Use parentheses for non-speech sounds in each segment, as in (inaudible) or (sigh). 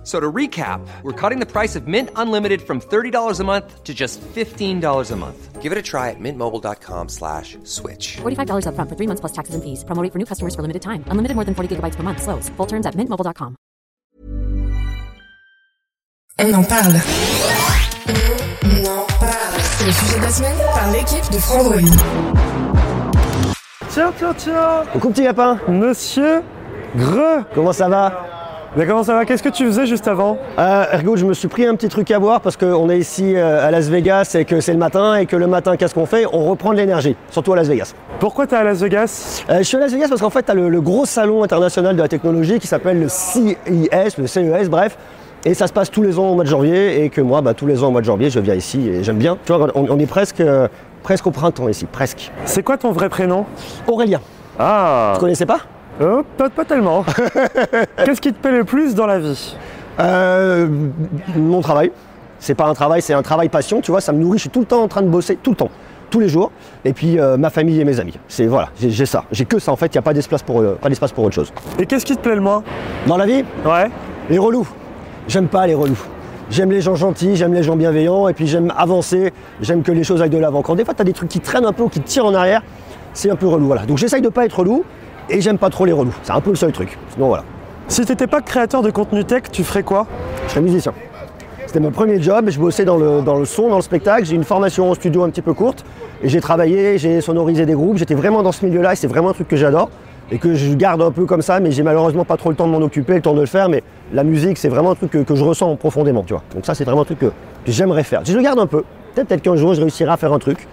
F- So to recap, we're cutting the price of Mint Unlimited from $30 a month to just $15 a month. Give it a try at mintmobile.com slash switch. $45 upfront for three months plus taxes and fees. Promo rate for new customers for limited time. Unlimited more than 40 gigabytes per month. Slows. Full terms at mintmobile.com. On en parle. On en parle. C'est le sujet de la semaine par l'équipe de Frandroid. Tiens, tiens, tiens Coucou petit lapin, Monsieur Greux comment ça va Mais comment ça va? Qu'est-ce que tu faisais juste avant? Euh, Ergo, je me suis pris un petit truc à boire parce qu'on est ici euh, à Las Vegas et que c'est le matin et que le matin, qu'est-ce qu'on fait? On reprend de l'énergie, surtout à Las Vegas. Pourquoi t'es à Las Vegas? Euh, je suis à Las Vegas parce qu'en fait, tu as le, le gros salon international de la technologie qui s'appelle le CES, le CES, bref. Et ça se passe tous les ans au mois de janvier et que moi, bah, tous les ans au mois de janvier, je viens ici et j'aime bien. Tu vois, on, on est presque, euh, presque au printemps ici, presque. C'est quoi ton vrai prénom? Aurélien, Ah tu connaissais pas? Oh, pas, pas tellement. (laughs) Qu'est-ce qui te plaît le plus dans la vie Euh, mon travail. C'est pas un travail, c'est un travail passion, tu vois, ça me nourrit, je suis tout le temps en train de bosser, tout le temps, tous les jours. Et puis euh, ma famille et mes amis. C'est voilà, j'ai ça. J'ai que ça en fait, il n'y a pas d'espace pour, euh, pas d'espace pour autre chose. Et qu'est-ce qui te plaît le moins Dans la vie, Ouais les relous. J'aime pas les relous. J'aime les gens gentils, j'aime les gens bienveillants, et puis j'aime avancer, j'aime que les choses aillent de l'avant. Quand des fois tu as des trucs qui traînent un peu ou qui te tirent en arrière, c'est un peu relou. Voilà. Donc j'essaye de pas être relou, et j'aime pas trop les relous. C'est un peu le seul truc. Sinon voilà. Si t'étais pas créateur de contenu tech, tu ferais quoi? Je serais musicien. C'était mon premier job, je bossais dans le, dans le son, dans le spectacle, j'ai une formation en studio un petit peu courte, et j'ai travaillé, j'ai sonorisé des groupes, j'étais vraiment dans ce milieu-là, et c'est vraiment un truc que j'adore, et que je garde un peu comme ça, mais j'ai malheureusement pas trop le temps de m'en occuper, le temps de le faire, mais la musique, c'est vraiment un truc que, que je ressens profondément, tu vois. Donc ça, c'est vraiment un truc que, que j'aimerais faire. Je le garde un peu, peut-être peut-être qu'un jour, je réussirai à faire un truc,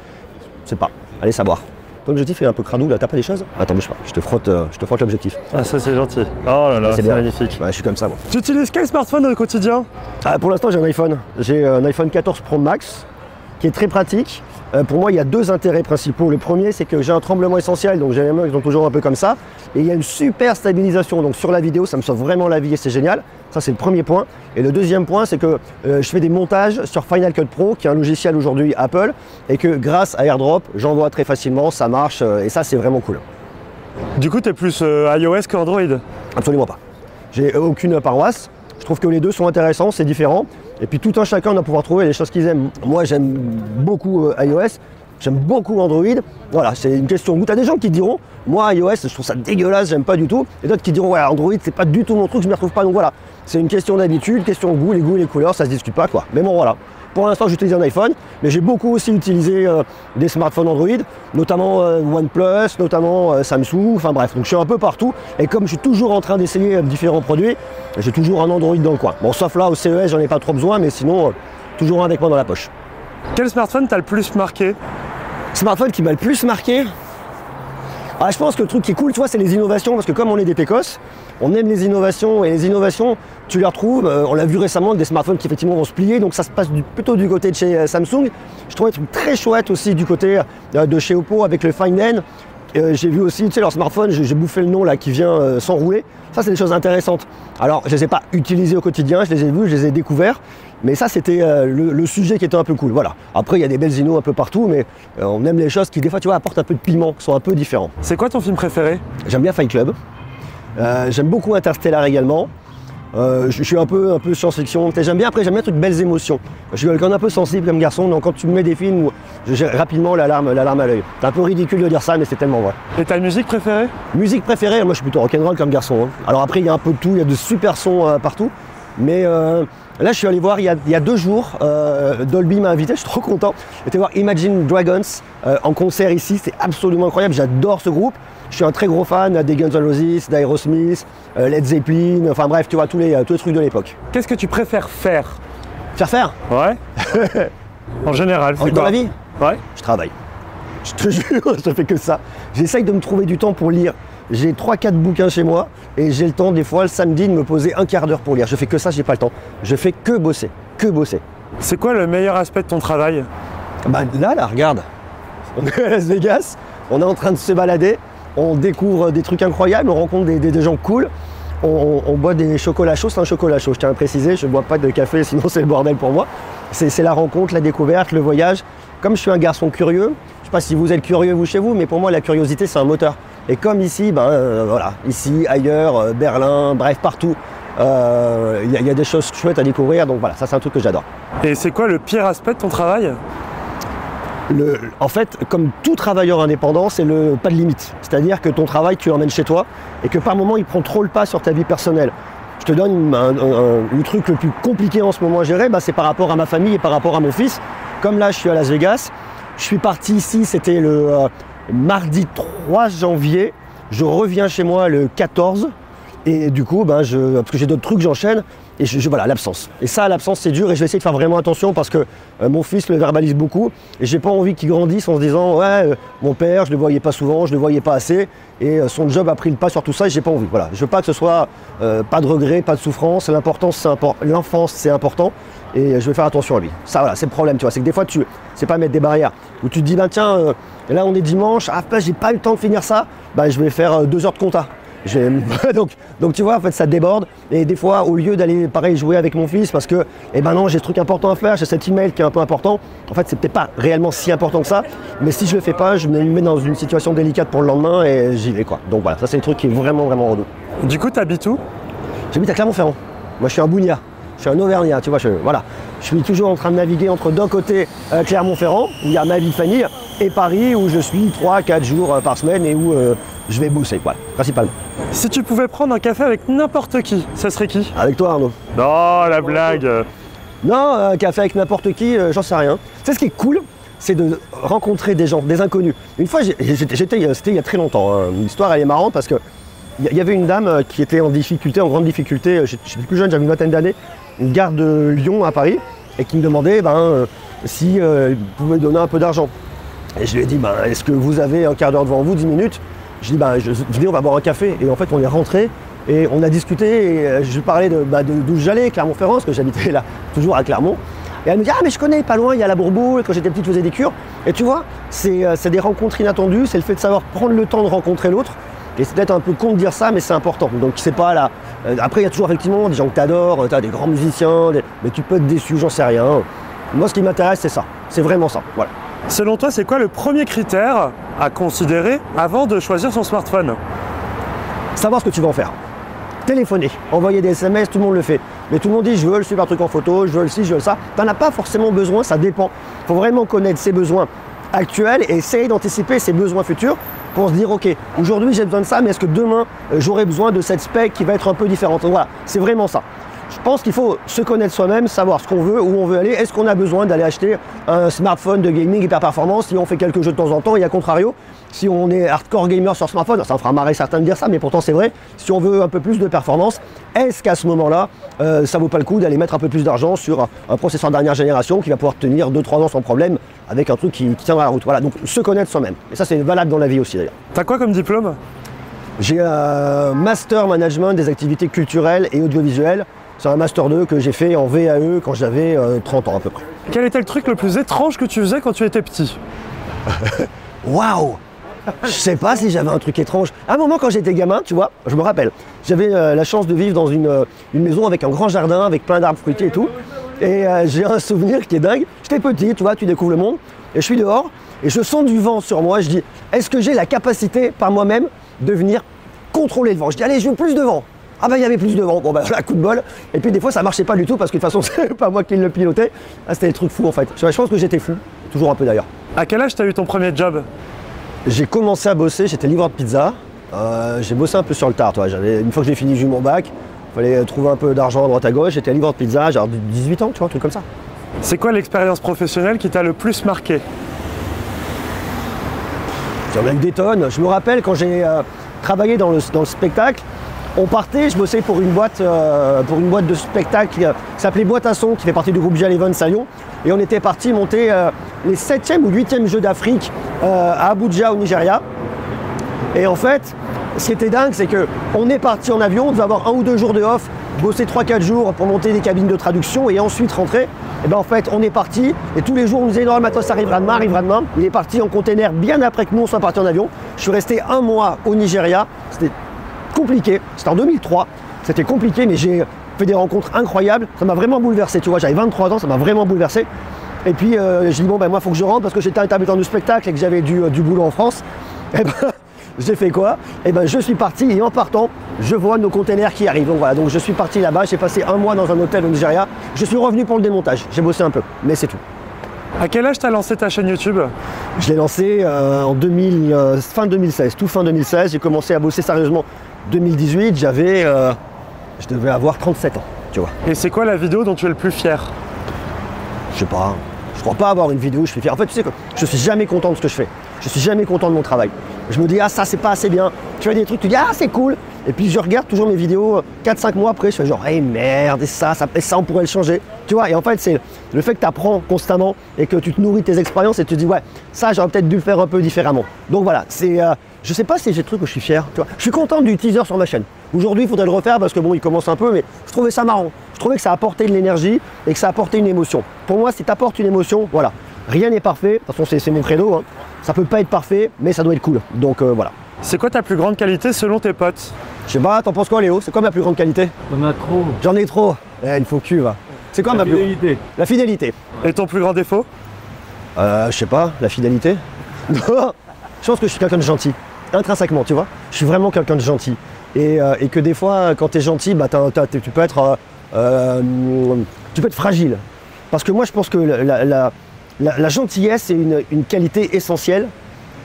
je sais pas, allez savoir. Ton objectif est un peu cradou, là, t'as pas des choses Attends, bouge pas, je te frotte, euh, je te frotte l'objectif. Ah ça c'est gentil. Oh là là, c'est bien. magnifique. Ouais, je suis comme ça, moi. Tu utilises quel smartphone au quotidien? Ah, pour l'instant, j'ai un iPhone. J'ai euh, un iPhone 14 Pro Max qui est très pratique. Euh, pour moi, il y a deux intérêts principaux. Le premier, c'est que j'ai un tremblement essentiel, donc j'ai les mains qui sont toujours un peu comme ça. Et il y a une super stabilisation. Donc sur la vidéo, ça me sauve vraiment la vie et c'est génial. Ça, c'est le premier point. Et le deuxième point, c'est que euh, je fais des montages sur Final Cut Pro, qui est un logiciel aujourd'hui Apple, et que grâce à AirDrop, j'envoie très facilement, ça marche, euh, et ça, c'est vraiment cool. Du coup t'es plus euh, iOS qu'Android? Absolument pas. J'ai aucune paroisse. Je trouve que les deux sont intéressants, c'est différent. Et puis tout un chacun doit pouvoir trouver les choses qu'ils aiment. Moi, j'aime beaucoup euh, iOS. J'aime beaucoup Android. Voilà, c'est une question de goût. T'as des gens qui diront, moi iOS, je trouve ça dégueulasse, j'aime pas du tout. Et d'autres qui diront, ouais, Android, c'est pas du tout mon truc, je m'y retrouve pas. Donc voilà, c'est une question d'habitude, question de goût, les goûts les couleurs, ça se discute pas quoi. Mais bon, voilà. Pour l'instant, j'utilise un iPhone, mais j'ai beaucoup aussi utilisé euh, des smartphones Android, notamment euh, OnePlus, notamment euh, Samsung, enfin bref. Donc je suis un peu partout. Et comme je suis toujours en train d'essayer différents produits, j'ai toujours un Android dans le coin. Bon, sauf là au CES, j'en ai pas trop besoin, mais sinon, toujours un avec moi dans la poche. Quel smartphone t'as le plus marqué? Smartphone qui m'a le plus marqué? Ah, je pense que le truc qui est cool, tu vois, c'est les innovations, parce que comme on est des pécosses, on aime les innovations, et les innovations, tu les retrouves, euh, on l'a vu récemment, des smartphones qui effectivement vont se plier, donc ça se passe plutôt du côté de chez euh, Samsung. Je trouvais un truc très chouette aussi du côté euh, de chez Oppo avec le Find N. J'ai vu aussi, tu sais, leur smartphone, j'ai bouffé le nom là, qui vient s'enrouler. Ça, c'est des choses intéressantes. Alors, je les ai pas utilisés au quotidien, je les ai vus, je les ai découverts. Mais ça, c'était euh, le, le sujet qui était un peu cool. Voilà. Après, il y a des belles un peu partout, mais euh, on aime les choses qui, des fois, tu vois, apportent un peu de piment, qui sont un peu différents. C'est quoi ton film préféré? J'aime bien Fight Club. Euh, j'aime beaucoup Interstellar également. Euh, je je suis un peu, un peu science-fiction. J'aime bien, après, j'aime bien les trucs belles émotions. Je suis quelqu'un d'un peu sensible comme garçon, donc quand tu me mets des films où j'ai rapidement la larme, la larme à l'œil. C'est un peu ridicule de dire ça, mais c'est tellement vrai. Et ta musique préférée? Musique préférée, moi je suis plutôt rock'n'roll comme garçon. hein. Alors après, il y a un peu de tout, il y a de super sons euh, partout. Mais là, je suis allé voir il y a, il y a deux jours, euh, Dolby m'a invité, je suis trop content. J'étais voir Imagine Dragons euh, en concert ici, c'est absolument incroyable, j'adore ce groupe. Je suis un très gros fan des Guns N' Roses, d'Aerosmith, euh, Led Zeppelin, enfin bref, tu vois, tous les, euh, tous les trucs de l'époque. Qu'est-ce que tu préfères faire? Faire faire? Ouais (laughs) En général, c'est Dans la vie? Ouais Je travaille. Je te jure, (laughs) je fais que ça. J'essaye de me trouver du temps pour lire. J'ai 3-4 bouquins chez moi et j'ai le temps des fois le samedi de me poser un quart d'heure pour lire. Je fais que ça, j'ai pas le temps. Je fais que bosser, que bosser. C'est quoi le meilleur aspect de ton travail? Bah là, là, regarde. On est à Las Vegas, on est en train de se balader, on découvre des trucs incroyables, on rencontre des, des- des gens cool. on, on- on boit des chocolats chauds, c'est un chocolat chaud, je tiens à préciser, je ne bois pas de café, (laughs) sinon c'est le bordel pour moi. C'est c'est la rencontre, la découverte, le voyage. Comme je suis un garçon curieux, je ne sais pas si vous êtes curieux vous chez vous, mais pour moi la curiosité c'est un moteur. Et comme ici, ben euh, voilà, ici, ailleurs, euh, Berlin, bref, partout, euh, il y, a- il y a des choses chouettes à découvrir, donc voilà, ça c'est un truc que j'adore. Et c'est quoi le pire aspect de ton travail? Le- en fait, comme tout travailleur indépendant, c'est le pas de limite. C'est-à-dire que ton travail, tu l'emmènes chez toi et que par moment, il prend trop le pas sur ta vie personnelle. Je te donne un- un- un- le truc le plus compliqué en ce moment à gérer, bah, c'est par rapport à ma famille et par rapport à mon fils. Comme là, je suis à Las Vegas, je suis parti ici, c'était le euh, mardi 3 janvier. Je reviens chez moi le 14. Et du coup, ben, je, parce que j'ai d'autres trucs, j'enchaîne. Et je, voilà, l'absence. Et ça, l'absence, c'est dur. Et je vais essayer de faire vraiment attention parce que euh, mon fils le verbalise beaucoup. Et j'ai pas envie qu'il grandisse en se disant Ouais, euh, mon père, je le voyais pas souvent, je le voyais pas assez. Et euh, son job a pris le pas sur tout ça. Et j'ai pas envie. Voilà. Je veux pas que ce soit pas de regret, pas de souffrance. L'importance, c'est impor- L'enfance, c'est important. Et euh, je vais faire attention à lui. Ça, voilà, c'est le problème, tu vois. C'est que des fois, tu, c'est pas mettre des barrières. Où tu te dis, ben tiens, euh, là, on est dimanche. Ah, j'ai pas eu le temps de finir ça. Ben, je vais faire euh, deux heures de compta. (laughs) Donc, donc tu vois, en fait, ça déborde. Et des fois, au lieu d'aller, pareil, jouer avec mon fils, parce que, eh ben non, j'ai ce truc important à faire, j'ai cet email qui est un peu important. En fait, c'est peut-être pas réellement si important que ça. Mais si je le fais pas, je me mets dans une situation délicate pour le lendemain et j'y vais, quoi. Donc voilà, ça, c'est le truc qui est vraiment, vraiment relou. Du coup, t'habites où? J'habite à Clermont-Ferrand. Moi, je suis un Bougnat. Je suis un Auvergnat, tu vois. Je, voilà. Je suis toujours en train de naviguer entre d'un côté euh, Clermont-Ferrand, où il y a ma vie de famille, et Paris, où je suis 3-4 jours euh, par semaine et où euh, je vais bosser, quoi, principalement. Si tu pouvais prendre un café avec n'importe qui, ce serait qui? Avec toi, Arnaud. Non, la blague Non, un café avec n'importe qui, euh, j'en sais rien. Tu sais ce qui est cool c'est de rencontrer des gens, des inconnus. Une fois, j'étais, c'était il y a très longtemps. hein. L'histoire, elle est marrante parce que il y- avait une dame qui était en difficulté, en grande difficulté. j'étais plus jeune, j'avais une vingtaine d'années, une gare de Lyon à Paris, et qui me demandait ben, euh, si euh, pouvait donner un peu d'argent. Et je lui ai dit, ben, est-ce que vous avez un quart d'heure devant vous, 10 minutes? Je dis, ben, je, venez, on va boire un café. Et en fait, on est rentré et on a discuté. Et euh, je lui parlais de, bah, de- d'où j'allais, Clermont-Ferrand, que j'habitais là, toujours à Clermont. Et elle me dit, ah, mais je connais, pas loin, il y a la Bourboule. Quand j'étais petite, je faisais des cures. Et tu vois, c'est des rencontres inattendues. C'est le fait de savoir prendre le temps de rencontrer l'autre. Et c'est peut-être un peu con de dire ça, mais c'est important. Donc c'est pas là. euh, après, il y a toujours effectivement des gens que tu adores, tu as des grands musiciens, des- mais tu peux être déçu, j'en sais rien. Moi, ce qui m'intéresse, c'est ça. C'est vraiment ça. Voilà. Selon toi, c'est quoi le premier critère à considérer avant de choisir son smartphone? Savoir ce que tu vas en faire. Téléphoner, envoyer des SMS, tout le monde le fait. Mais tout le monde dit je veux le super truc en photo, je veux le ci, je veux le ça. Tu n'en as pas forcément besoin, ça dépend. Il faut vraiment connaître ses besoins actuels et essayer d'anticiper ses besoins futurs pour se dire ok, aujourd'hui j'ai besoin de ça, mais est-ce que demain euh, j'aurai besoin de cette spec qui va être un peu différente? Voilà, c'est vraiment ça. Je pense qu'il faut se connaître soi-même, savoir ce qu'on veut, où on veut aller. Est-ce qu'on a besoin d'aller acheter un smartphone de gaming hyper performance si on fait quelques jeux de temps en temps Et à contrario, si on est hardcore gamer sur smartphone, ça me fera marrer certains de dire ça, mais pourtant c'est vrai. Si on veut un peu plus de performance, est-ce qu'à ce moment-là, euh, ça vaut pas le coup d'aller mettre un peu plus d'argent sur un, un processeur dernière génération qui va pouvoir tenir 2-3 ans sans problème avec un truc qui, qui tiendra la route? Voilà, donc se connaître soi-même. Et ça, c'est valable dans la vie aussi d'ailleurs. T'as quoi comme diplôme? J'ai un master management des activités culturelles et audiovisuelles. C'est un master 2 que j'ai fait en VAE quand j'avais euh, 30 ans à peu près. Quel était le truc le plus étrange que tu faisais quand tu étais petit (laughs) Waouh Je sais pas si j'avais un truc étrange. À un moment, quand j'étais gamin, tu vois, je me rappelle, j'avais euh, la chance de vivre dans une, euh, une maison avec un grand jardin, avec plein d'arbres fruitiers et tout. Et euh, j'ai un souvenir qui est dingue. J'étais petit, tu vois, tu découvres le monde. Et je suis dehors et je sens du vent sur moi. Je dis, est-ce que j'ai la capacité par moi-même de venir contrôler le vent? Je dis, allez, je veux plus de vent. Ah bah il y avait plus de vent, bon bah (laughs) voilà, coup de bol. Et puis des fois ça marchait pas du tout parce que de toute façon (laughs) c'est pas moi qui le pilotais. Ah, c'était des trucs fous en fait. Je pense que j'étais fou, toujours un peu d'ailleurs. À quel âge t'as eu ton premier job? J'ai commencé à bosser, j'étais livreur de pizza. Euh, j'ai bossé un peu sur le tard, toi. Une fois que j'ai fini, j'ai eu mon bac. Il fallait trouver un peu d'argent à droite à gauche. J'étais livreur de pizza, j'ai 18 ans, tu vois, un truc comme ça. C'est quoi l'expérience professionnelle qui t'a le plus marqué? Il y en a eu des tonnes. Je me rappelle quand j'ai euh, travaillé dans le, dans le spectacle, on partait, je bossais pour une boîte, euh, pour une boîte de spectacle euh, qui s'appelait Boîte à son, qui fait partie du groupe Jal Evans à Lyon. Et on était parti monter euh, les 7e ou 8e Jeux d'Afrique à Abuja au Nigeria. Et en fait, ce qui était dingue, c'est que on est parti en avion, on devait avoir un ou deux jours de off, bosser 3-4 jours pour monter des cabines de traduction et ensuite rentrer. Et ben en fait, on est parti et tous les jours on nous disait non, le matos arrivera demain, arrivera demain. Il est parti en container bien après que nous on soit partis en avion. Je suis resté un mois au Nigeria. Compliqué. C'était en 2003. C'était compliqué, mais j'ai fait des rencontres incroyables. Ça m'a vraiment bouleversé, tu vois. J'avais 23 ans, ça m'a vraiment bouleversé. Et puis, euh, j'ai dit, bon, ben moi, faut que je rentre parce que j'étais intermittent du spectacle et que j'avais du, euh, du boulot en France. (laughs) Et ben, j'ai fait quoi? Et ben, je suis parti et en partant, je vois nos containers qui arrivent. Donc voilà, donc je suis parti là-bas. J'ai passé un mois dans un hôtel au Nigeria. Je suis revenu pour le démontage. J'ai bossé un peu, mais c'est tout. À quel âge t'as lancé ta chaîne YouTube? Je l'ai lancé euh, en 2000, euh, fin 2016, tout fin 2016. J'ai commencé à bosser sérieusement 2018. J'avais, euh, je devais avoir 37 ans, tu vois. Et c'est quoi la vidéo dont tu es le plus fier? Je sais pas. Je crois pas avoir une vidéo où je suis fier. En fait, tu sais que je suis jamais content de ce que je fais. Je suis jamais content de mon travail. Je me dis ah ça c'est pas assez bien. Tu vois des trucs, tu dis ah c'est cool. Et puis je regarde toujours mes vidéos 4-5 mois après, je fais genre hey merde et ça, ça, et ça on pourrait le changer. Tu vois, et en fait c'est le fait que tu apprends constamment et que tu te nourris de tes expériences et tu te dis ouais ça j'aurais peut-être dû le faire un peu différemment. Donc voilà, c'est euh, je sais pas si j'ai des trucs où je suis fier. Tu vois. Je suis content du teaser sur ma chaîne. Aujourd'hui il faudrait le refaire parce que bon il commence un peu mais je trouvais ça marrant. Je trouvais que ça apportait de l'énergie et que ça apportait une émotion. Pour moi si tu apportes une émotion, voilà. Rien n'est parfait, de toute façon c'est- mon credo. Hein. Ça peut pas être parfait, mais ça doit être cool. Donc euh, voilà. C'est quoi ta plus grande qualité selon tes potes? Je sais pas, t'en penses quoi Léo? C'est quoi ma plus grande qualité? On a trop. J'en ai trop. Eh, il faut cul va. C'est quoi ma plus Fidélité. La fidélité. Et ton plus grand défaut? Euh, je sais pas, la fidélité. (laughs) je pense que je suis quelqu'un de gentil. Intrinsèquement, tu vois. Je suis vraiment quelqu'un de gentil. Et, euh, que des fois, quand tu gentil, bah, tu peux être. euh, euh, tu peux fragile. Parce que moi, je pense que la, gentillesse est une, qualité essentielle.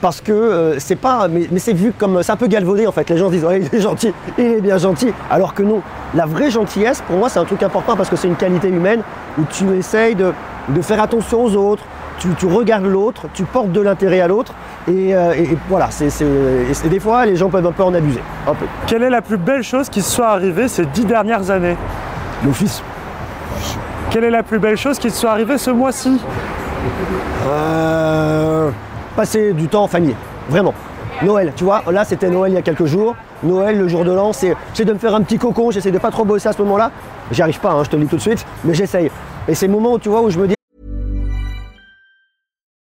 Parce que c'est pas. Mais, c'est vu comme. C'est un peu galvaudé en fait. Les gens se disent il est gentil, il est bien gentil. Alors que non. La vraie gentillesse, pour moi, c'est un truc important parce que c'est une qualité humaine où tu essayes de faire attention aux autres, tu, tu regardes l'autre, tu portes de l'intérêt à l'autre. Et, euh, et- et voilà, c'est, des fois, les gens peuvent un peu en abuser. Un peu. Quelle est la plus belle chose qui se soit arrivée ces dix dernières années? Mon fils. Quelle est la plus belle chose qui te soit arrivée ce mois-ci? Euh, passer du temps en famille, vraiment. Noël, tu vois, là c'était Noël il y a quelques jours. Noël, le jour de l'an, c'est j'essaie de me faire un petit cocon, j'essaie de pas trop bosser à ce moment-là. J'y arrive pas, hein, je te le dis tout de suite, mais j'essaye. Et c'est le moment où tu vois où je me dis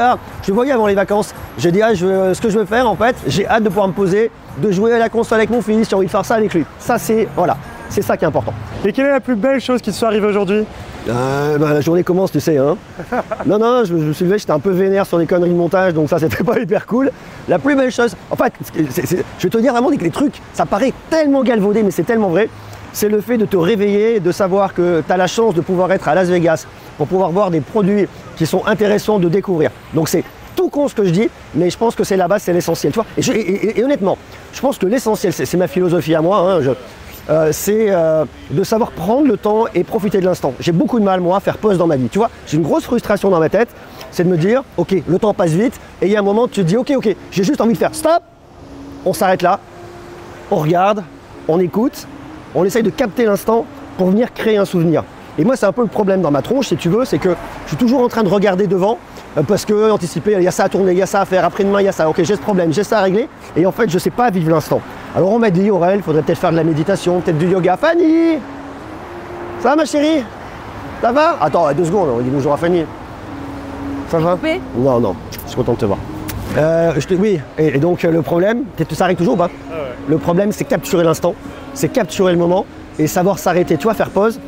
Ah, je voyais avant les vacances. J'ai dit, ah, je veux- ce que je veux faire en fait, j'ai hâte de pouvoir me poser, de jouer à la console avec mon fils, j'ai envie de faire ça avec lui. Ça, c'est voilà, c'est ça qui est important. Et quelle est la plus belle chose qui te soit arrivée aujourd'hui? Euh, bah, la journée commence, tu sais. Hein. (laughs) non, non, je, je me suis levé, j'étais un peu vénère sur les conneries de montage, donc ça, c'était (laughs) pas hyper cool. La plus belle chose, en fait, je vais te dire vraiment des, des trucs, ça paraît tellement galvaudé, mais c'est tellement vrai. C'est le fait de te réveiller, de savoir que tu as la chance de pouvoir être à Las Vegas pour pouvoir voir des produits qui sont intéressants de découvrir. Donc c'est tout con ce que je dis, mais je pense que c'est la base, c'est l'essentiel. Et, honnêtement, je pense que l'essentiel, c'est ma philosophie à moi. hein, euh, c'est euh, de savoir prendre le temps et profiter de l'instant. J'ai beaucoup de mal, moi, à faire pause dans ma vie. Tu vois, j'ai une grosse frustration dans ma tête, c'est de me dire, ok, le temps passe vite, et il y a un moment, tu te dis, ok, ok, j'ai juste envie de faire stop, on s'arrête là, on regarde, on écoute, on essaye de capter l'instant pour venir créer un souvenir. Et moi, c'est un peu le problème dans ma tronche, si tu veux, c'est que je suis toujours en train de regarder devant, euh, parce que anticiper, il y a ça à tourner, il y a ça à faire, après-demain, il y a ça, ok, j'ai ce problème, j'ai ça à régler, et en fait, je sais pas vivre l'instant. Alors on m'a dit, Aurel, il faudrait peut-être faire de la méditation, peut-être du yoga. Fanny Ça va, ma chérie? Ça va? Attends, deux secondes, on dit bonjour à Fanny. Ça va? Non, non, je suis content de te voir. Euh, je te- oui, et, et donc euh, le problème, ça arrive toujours ou pas? Le problème, c'est capturer l'instant, c'est capturer le moment et savoir s'arrêter, tu vois, faire pause.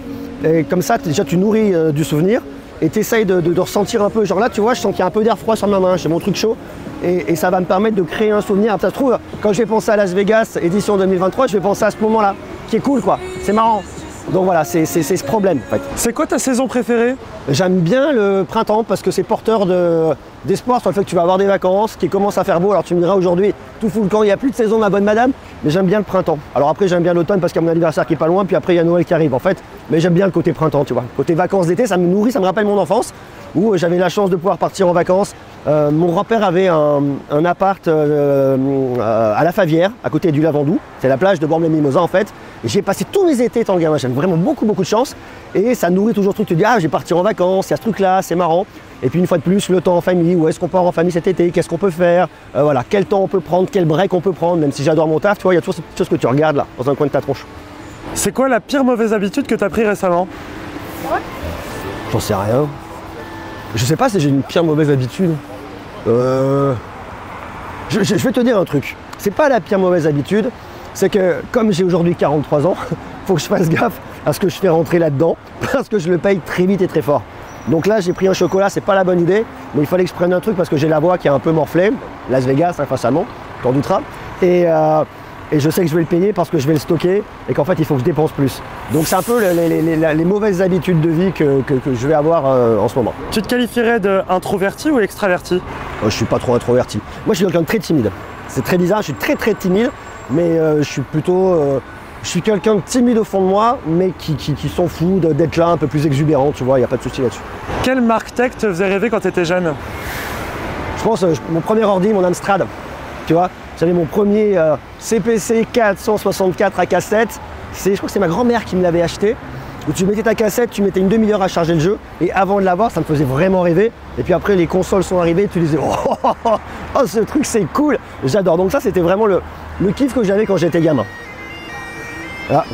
Et comme ça, déjà, tu nourris euh, du souvenir. et tu essayes de, de- de ressentir un peu. Genre là, tu vois, je sens qu'il y a un peu d'air froid sur ma main, j'ai mon truc chaud. Et, et ça va me permettre de créer un souvenir. Ça se trouve, quand je vais penser à Las Vegas, édition 2023, je vais penser à ce moment-là, qui est cool quoi. C'est marrant. Donc voilà, c'est ce problème en fait. C'est quoi ta saison préférée? J'aime bien le printemps parce que c'est porteur de- d'espoir sur le fait que tu vas avoir des vacances, qu'il commence à faire beau. Alors tu me diras aujourd'hui, tout fout le camp, il n'y a plus de saison ma bonne madame, mais j'aime bien le printemps. Alors après j'aime bien l'automne parce qu'il y a mon anniversaire qui est pas loin, puis après il y a Noël qui arrive en fait. Mais j'aime bien le côté printemps, tu vois. Côté vacances d'été, ça me nourrit, ça me rappelle mon enfance où j'avais la chance de pouvoir partir en vacances. Euh, mon grand-père avait un, un appart euh, euh, à la Favière, à côté du Lavandou. C'est la plage de Bormes-les-Mimosas en fait. Et J'y ai passé tous mes étés étant gamin. J'aime vraiment beaucoup, beaucoup de chance. Et ça nourrit toujours le truc. Tu te dis, ah, je vais partir en vacances, il y a ce truc-là, c'est marrant. Et puis une fois de plus, le temps en famille, où est-ce qu'on part en famille cet été, qu'est-ce qu'on peut faire, Euh, voilà, quel temps on peut prendre, quel break on peut prendre, même si j'adore mon taf, tu vois, il y a toujours cette chose que tu regardes là, dans un coin de ta tronche. C'est quoi la pire mauvaise habitude que tu as pris récemment? J'en sais rien. Je sais pas si j'ai une pire mauvaise habitude. Euh, Je, vais te dire un truc. C'est pas la pire mauvaise habitude, c'est que comme j'ai aujourd'hui 43 ans, (laughs) faut que je fasse gaffe à ce que je fais rentrer là-dedans, (laughs) parce que je le paye très vite et très fort. Donc là, j'ai pris un chocolat, c'est pas la bonne idée, mais il fallait que je prenne un truc parce que j'ai la voix qui est un peu morflée. Las Vegas, moi, t'en douteras. Et, euh, et je sais que je vais le payer parce que je vais le stocker et qu'en fait, il faut que je dépense plus. Donc c'est un peu les, les- les- les mauvaises habitudes de vie que, que- que je vais avoir euh, en ce moment. Tu te qualifierais d'introverti ou extraverti? Euh, je suis pas trop introverti. Moi, je suis quelqu'un de très timide. C'est très bizarre, je suis très très timide, mais euh, je suis plutôt. euh, je suis quelqu'un de timide au fond de moi, mais qui, qui- qui s'en fout d'être là, un peu plus exubérant, tu vois, il n'y a pas de souci là-dessus. Quelle marque tech te faisait rêver quand tu étais jeune? Je pense, mon premier ordi, mon Amstrad, tu vois, j'avais mon premier euh, CPC 464 à cassette. Je crois que c'est ma grand-mère qui me l'avait acheté. Où tu mettais ta cassette, tu mettais une demi-heure à charger le jeu, et avant de l'avoir, ça me faisait vraiment rêver. Et puis après, les consoles sont arrivées, tu disais, oh, oh, oh, oh, oh, ce truc c'est cool, j'adore. Donc ça, c'était vraiment le, le kiff que j'avais quand j'étais gamin. Là,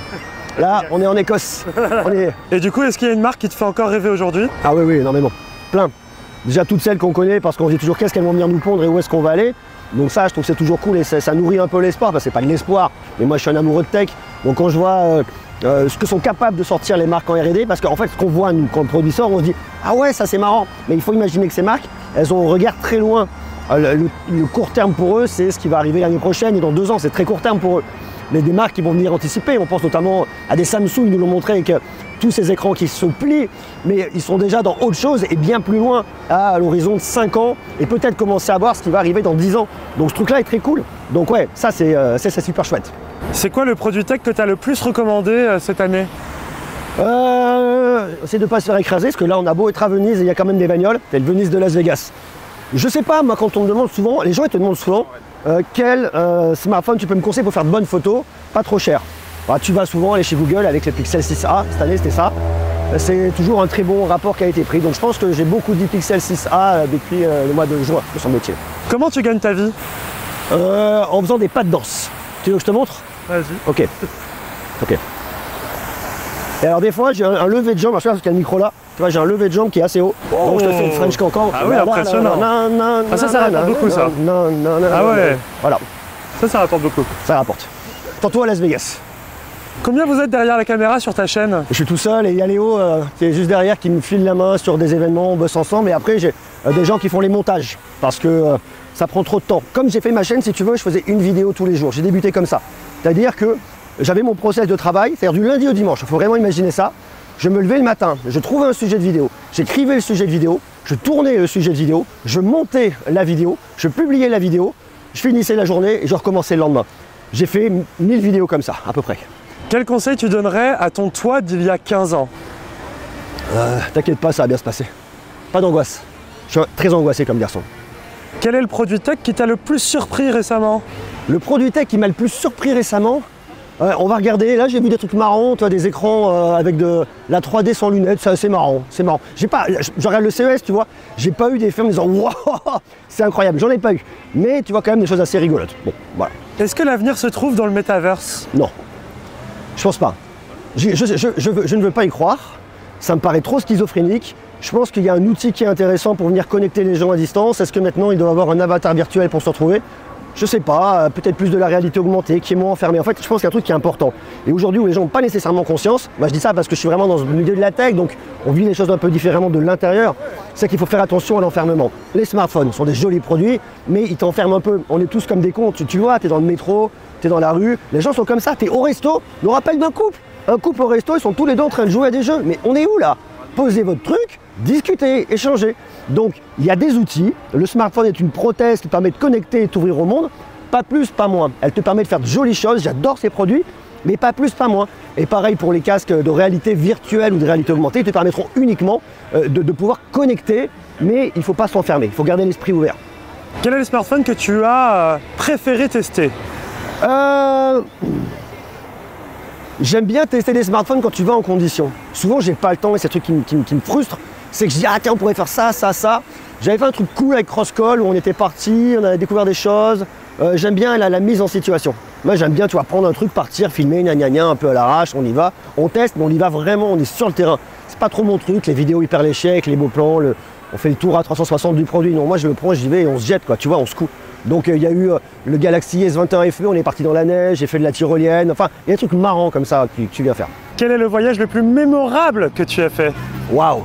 là, on est en Écosse. On est, (laughs) Et du coup, est-ce qu'il y a une marque qui te fait encore rêver aujourd'hui? Ah oui, oui, énormément. Plein. Déjà toutes celles qu'on connaît parce qu'on dit toujours qu'est-ce qu'elles vont venir nous pondre et où est-ce qu'on va aller? Donc ça, je trouve que c'est toujours cool et ça, nourrit un peu l'espoir. Parce que c'est pas de l'espoir, mais moi je suis un amoureux de tech. Donc quand je vois euh, euh, ce que sont capables de sortir les marques en R&D, parce qu'en fait ce qu'on voit nous quand le produit sort, on se dit ah ouais ça c'est marrant. Mais il faut imaginer que ces marques, elles ont un regard très loin. Euh, Le, court terme pour eux, c'est ce qui va arriver l'année prochaine et dans deux ans, c'est très court terme pour eux. Mais des marques qui vont venir anticiper, on pense notamment à des Samsung, ils nous l'ont montré avec tous ces écrans qui se plient, mais ils sont déjà dans autre chose et bien plus loin, à l'horizon de 5 ans, et peut-être commencer à voir ce qui va arriver dans 10 ans. Donc ce truc-là est très cool. Donc ouais, ça c'est euh, super chouette. C'est quoi le produit tech que tu as le plus recommandé euh, cette année? Euh, c'est de pas se faire écraser, parce que là on a beau être à Venise et il y a quand même des bagnoles, c'est le Venise de Las Vegas. Je sais pas, moi quand on me demande souvent, les gens ils te demandent souvent quel smartphone tu peux me conseiller pour faire de bonnes photos, pas trop cher. Bah, tu vas souvent aller chez Google avec le Pixel 6a, cette année c'était ça. C'est toujours un très bon rapport qui a été pris. Donc je pense que j'ai beaucoup dit Pixel 6a euh, depuis euh, le mois de juin, me semble-t-il. Comment tu gagnes ta vie? Euh, en faisant des pas de danse. Tu veux que je te montre? Vas-y. Ok. Ok. Et alors des fois j'ai un, un lever de jambe, je sais pas parce qu'il y a le micro là, tu vois j'ai un lever de jambe qui est assez haut. Donc je te fais une French cancan. Ah oui, impressionnant. Ah, ça, ça rapporte beaucoup, ça. Ah ouais. Voilà, Ça, ça rapporte beaucoup. ça rapporte. Tantôt à Las Vegas. Combien vous êtes derrière la caméra sur ta chaîne? Je suis tout seul et il y a Léo euh, qui est juste derrière qui me file la main sur des événements, on bosse ensemble et après j'ai euh, des gens qui font les montages parce que euh, ça prend trop de temps. Comme j'ai fait ma chaîne, si tu veux, je faisais une vidéo tous les jours. J'ai débuté comme ça. C'est-à-dire que j'avais mon process de travail, c'est-à-dire du lundi au dimanche. Il faut vraiment imaginer ça. Je me levais le matin, je trouvais un sujet de vidéo, j'écrivais le sujet de vidéo, je tournais le sujet de vidéo, je montais la vidéo, je publiais la vidéo, je finissais la journée et je recommençais le lendemain. J'ai fait 1000 vidéos comme ça, à peu près. Quel conseil tu donnerais à ton toi d'il y a 15 ans? Euh, T'inquiète pas, ça va bien se passer. Pas d'angoisse. Je suis très angoissé comme garçon. Quel est le produit tech qui t'a le plus surpris récemment? Le produit tech qui m'a le plus surpris récemment, euh, on va regarder, là j'ai vu des trucs marrants, tu vois, des écrans euh, avec de la 3D sans lunettes, c'est marrant, c'est marrant. J'ai pas, je je regarde le CES, tu vois, j'ai pas eu des films en disant (laughs) waouh, c'est incroyable, j'en ai pas eu. Mais tu vois quand même des choses assez rigolotes. Bon, voilà. Est-ce que l'avenir se trouve dans le métaverse Non, je pense pas. Je, ne veux pas y croire. Ça me paraît trop schizophrénique. Je pense qu'il y a un outil qui est intéressant pour venir connecter les gens à distance. Est-ce que maintenant ils doivent avoir un avatar virtuel pour se retrouver? Je sais pas, euh, peut-être plus de la réalité augmentée, qui est moins enfermé. En fait, je pense qu'il y a un truc qui est important. Et aujourd'hui, où les gens n'ont pas nécessairement conscience, moi je dis ça parce que je suis vraiment dans le milieu de la tech, donc on vit les choses un peu différemment de l'intérieur, c'est qu'il faut faire attention à l'enfermement. Les smartphones sont des jolis produits, mais ils t'enferment un peu. On est tous comme des cons. Tu, tu vois, tu es dans le métro, tu es dans la rue, les gens sont comme ça, tu es au resto, nous rappelle d'un couple. Un couple au resto, ils sont tous les deux en train de jouer à des jeux. Mais on est où là? Posez votre truc, discutez, échangez. Donc il y a des outils. Le smartphone est une prothèse qui permet de connecter et t'ouvrir au monde. Pas plus, pas moins. Elle te permet de faire de jolies choses. J'adore ces produits, mais pas plus, pas moins. Et pareil pour les casques de réalité virtuelle ou de réalité augmentée, ils te permettront uniquement euh, de, de pouvoir connecter, mais il ne faut pas s'enfermer. Il faut garder l'esprit ouvert. Quel est le smartphone que tu as euh, préféré tester? Euh, J'aime bien tester des smartphones quand tu vas en condition. Souvent, j'ai pas le temps et c'est un truc qui, me- frustre. C'est que je dis, ah tiens, on pourrait faire ça, ça, ça. J'avais fait un truc cool avec Crosscall où on était parti, on avait découvert des choses. Euh, j'aime bien la, mise en situation. Moi, j'aime bien, tu vois, prendre un truc, partir, filmer, gna gna gna, un peu à l'arrache, on y va. On teste, mais on y va vraiment, on est sur le terrain. C'est pas trop mon truc, les vidéos hyper léchées, avec les beaux plans, on fait le tour à 360 du produit. Non, moi, je le prends, j'y vais et on se jette, quoi. Tu vois, on se coud. Donc, euh, il y a eu euh, le Galaxy S21 FE, on est parti dans la neige, j'ai fait de la tyrolienne. Enfin, il y a des trucs marrants comme ça que, que tu viens faire. Quel est le voyage le plus mémorable que tu as fait? Waouh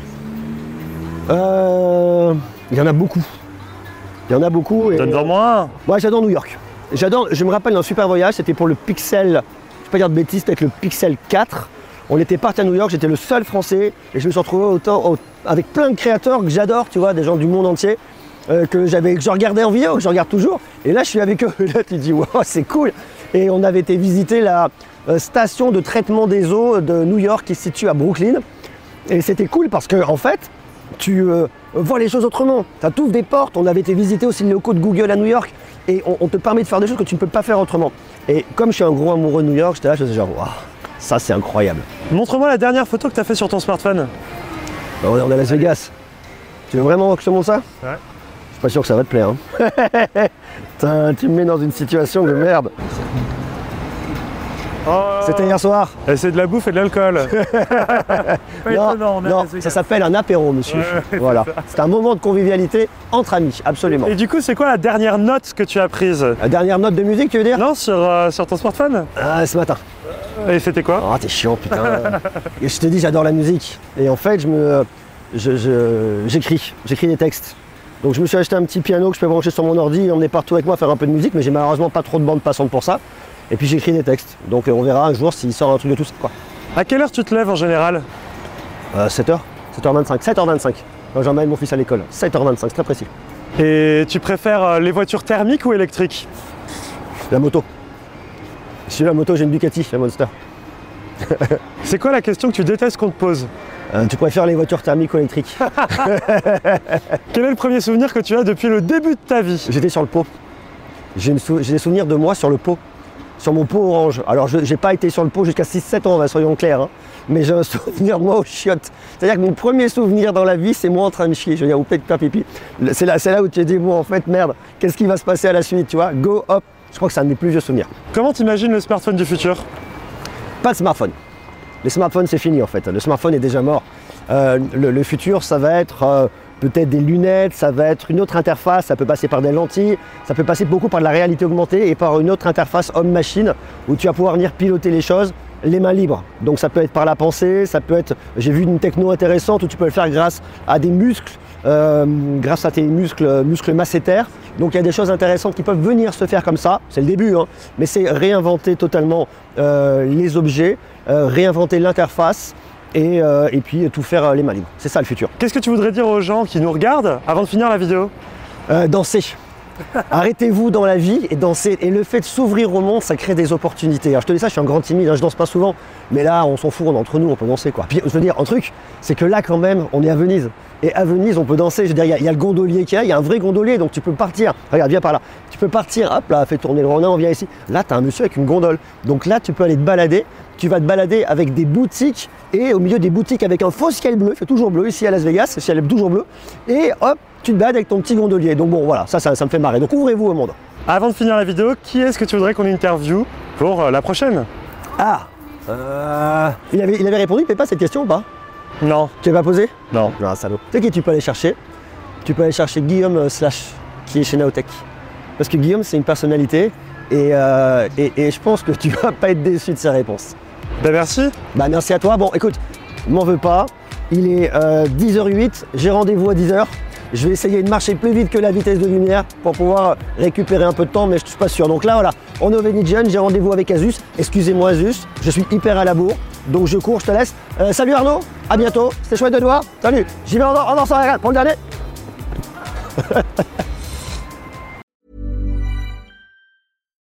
Euh, Il y en a beaucoup. Il y en a beaucoup. Donne-en-moi un. Moi, j'adore New York. J'adore, je me rappelle d'un super voyage, c'était pour le Pixel, je ne vais pas dire de bêtises, c'était avec le Pixel 4. On était parti à New York, j'étais le seul français et je me suis retrouvé autant, au- avec plein de créateurs que j'adore, tu vois, des gens du monde entier, euh, que, j'avais, que je regardais en vidéo, que je regarde toujours. Et là, je suis avec eux. Et (laughs) là, tu te dis, wow, c'est cool. Et on avait été visiter la euh, station de traitement des eaux de New York qui se situe à Brooklyn. Et c'était cool parce que, en fait, tu euh, vois les choses autrement. Ça t'ouvre des portes. On avait été visiter aussi les locaux de Google à New York et on, on te permet de faire des choses que tu ne peux pas faire autrement. Et comme je suis un gros amoureux de New York, j'étais là, je faisais genre, waouh, ça c'est incroyable. Montre-moi la dernière photo que tu as fait sur ton smartphone. Bah, on est on est à Las Vegas. Tu veux vraiment que je te montre ça? Ouais. Je suis pas sûr que ça va te plaire. hein. (laughs) Tu me mets dans une situation de merde. C'était hier soir. Et Oh. c'est de la bouffe et de l'alcool. (laughs) Non, ça s'appelle un apéro, monsieur. Ouais, voilà. C'est un moment de convivialité entre amis, absolument. Et du coup, c'est quoi la dernière note que tu as prise? La dernière note de musique, tu veux dire? Non, sur, euh, sur ton smartphone Ah, ce matin. Et c'était quoi? Oh, t'es chiant, putain. (laughs) Et je te dis, j'adore la musique. Et en fait, je me, je- je- j'écris, j'écris des textes. Donc je me suis acheté un petit piano que je peux brancher sur mon ordi et emmener partout avec moi faire un peu de musique, mais j'ai malheureusement pas trop de bande passante pour ça. Et puis j'écris des textes. Donc euh, on verra un jour s'il sort un truc de tout ça. Quoi. À quelle heure tu te lèves en général Euh, 7h 7h25, 7h25. Quand j'emmène mon fils à l'école. 7h25, c'est très précis. Et tu préfères euh, les voitures thermiques ou électriques La moto. Si j'ai la moto, j'ai une Ducati, la Monster. C'est quoi la question que tu détestes qu'on te pose Euh, tu préfères les voitures thermiques ou électriques (laughs) Quel est le premier souvenir que tu as depuis le début de ta vie? J'étais sur le pot. J'ai sou- des souvenirs de moi sur le pot, sur mon pot orange. Alors, je n'ai pas été sur le pot jusqu'à 6-7 ans, hein, soyons clairs. hein. Mais j'ai un (laughs) souvenir de moi aux chiottes. C'est-à-dire que mon premier souvenir dans la vie, c'est moi en train de chier. Je veux dire, ou peut-être faire pipi. C'est là, c'est là où tu te dis, bon, en fait, merde, qu'est-ce qui va se passer à la suite, tu vois? Go, hop. Je crois que c'est un de mes plus vieux souvenirs. Comment t'imagines le smartphone du futur? Pas de smartphone. Les smartphones, c'est fini en fait. Le smartphone est déjà mort. Euh, le, futur, ça va être euh, peut-être des lunettes, ça va être une autre interface, ça peut passer par des lentilles, ça peut passer beaucoup par de la réalité augmentée et par une autre interface homme-machine où tu vas pouvoir venir piloter les choses les mains libres. Donc ça peut être par la pensée, ça peut être, j'ai vu une techno intéressante où tu peux le faire grâce à des muscles, euh, grâce à tes muscles, muscles massétaires. Donc il y a des choses intéressantes qui peuvent venir se faire comme ça, c'est le début, hein. mais c'est réinventer totalement les objets, réinventer l'interface et, euh, et puis tout faire euh, les mains libres. C'est ça le futur. Qu'est-ce que tu voudrais dire aux gens qui nous regardent avant de finir la vidéo? Euh, danser. (laughs) Arrêtez-vous dans la vie et dansez. Et le fait de s'ouvrir au monde, ça crée des opportunités. Alors je te dis ça, je suis un grand timide, hein, je danse pas souvent. Mais là, on s'en fout, on est entre nous, on peut danser quoi. Puis je veux dire, un truc, c'est que là quand même, on est à Venise. Et à Venise, on peut danser. Je veux dire, il y a- il y, a le gondolier qui est là, il y a un vrai gondolier, donc tu peux partir. Regarde, viens par là. Tu peux partir, hop là, fais tourner le rondin, on vient ici. Là, tu as un monsieur avec une gondole. Donc là, tu peux aller te balader. Tu vas te balader avec des boutiques et au milieu des boutiques avec un faux ciel bleu, il fait toujours bleu ici à Las Vegas, le ciel est toujours bleu. Et hop, tu te balades avec ton petit gondolier. Donc bon, voilà, ça, ça, ça me fait marrer. Donc ouvrez-vous au monde. Avant de finir la vidéo, qui est-ce que tu voudrais qu'on interviewe pour euh, la prochaine? Ah euh, il, avait, il avait répondu, Pépa, cette question ou pas? Non, Tu l'as pas posé non. Non, salaud. Tu sais qui tu peux aller chercher? Tu peux aller chercher Guillaume euh, Slash, qui est chez Naotech. parce que Guillaume, c'est une personnalité et, euh, et- et je pense que tu vas pas être déçu de ses réponses. Ben merci. Bah merci à toi. Bon, écoute, m'en veux pas. Il est euh, 10h08, j'ai rendez-vous à 10h. Je vais essayer de marcher plus vite que la vitesse de lumière pour pouvoir récupérer un peu de temps, mais je suis pas sûr. Donc là, voilà, on est au Venetian, j'ai rendez-vous avec Azus. Excusez-moi Azus, je suis hyper à la bourre, donc je cours, je te laisse. Euh, salut Arnaud, à bientôt, c'était chouette de te voir. Salut, j'y vais en, en dansant, regarde, pour le dernier. (laughs)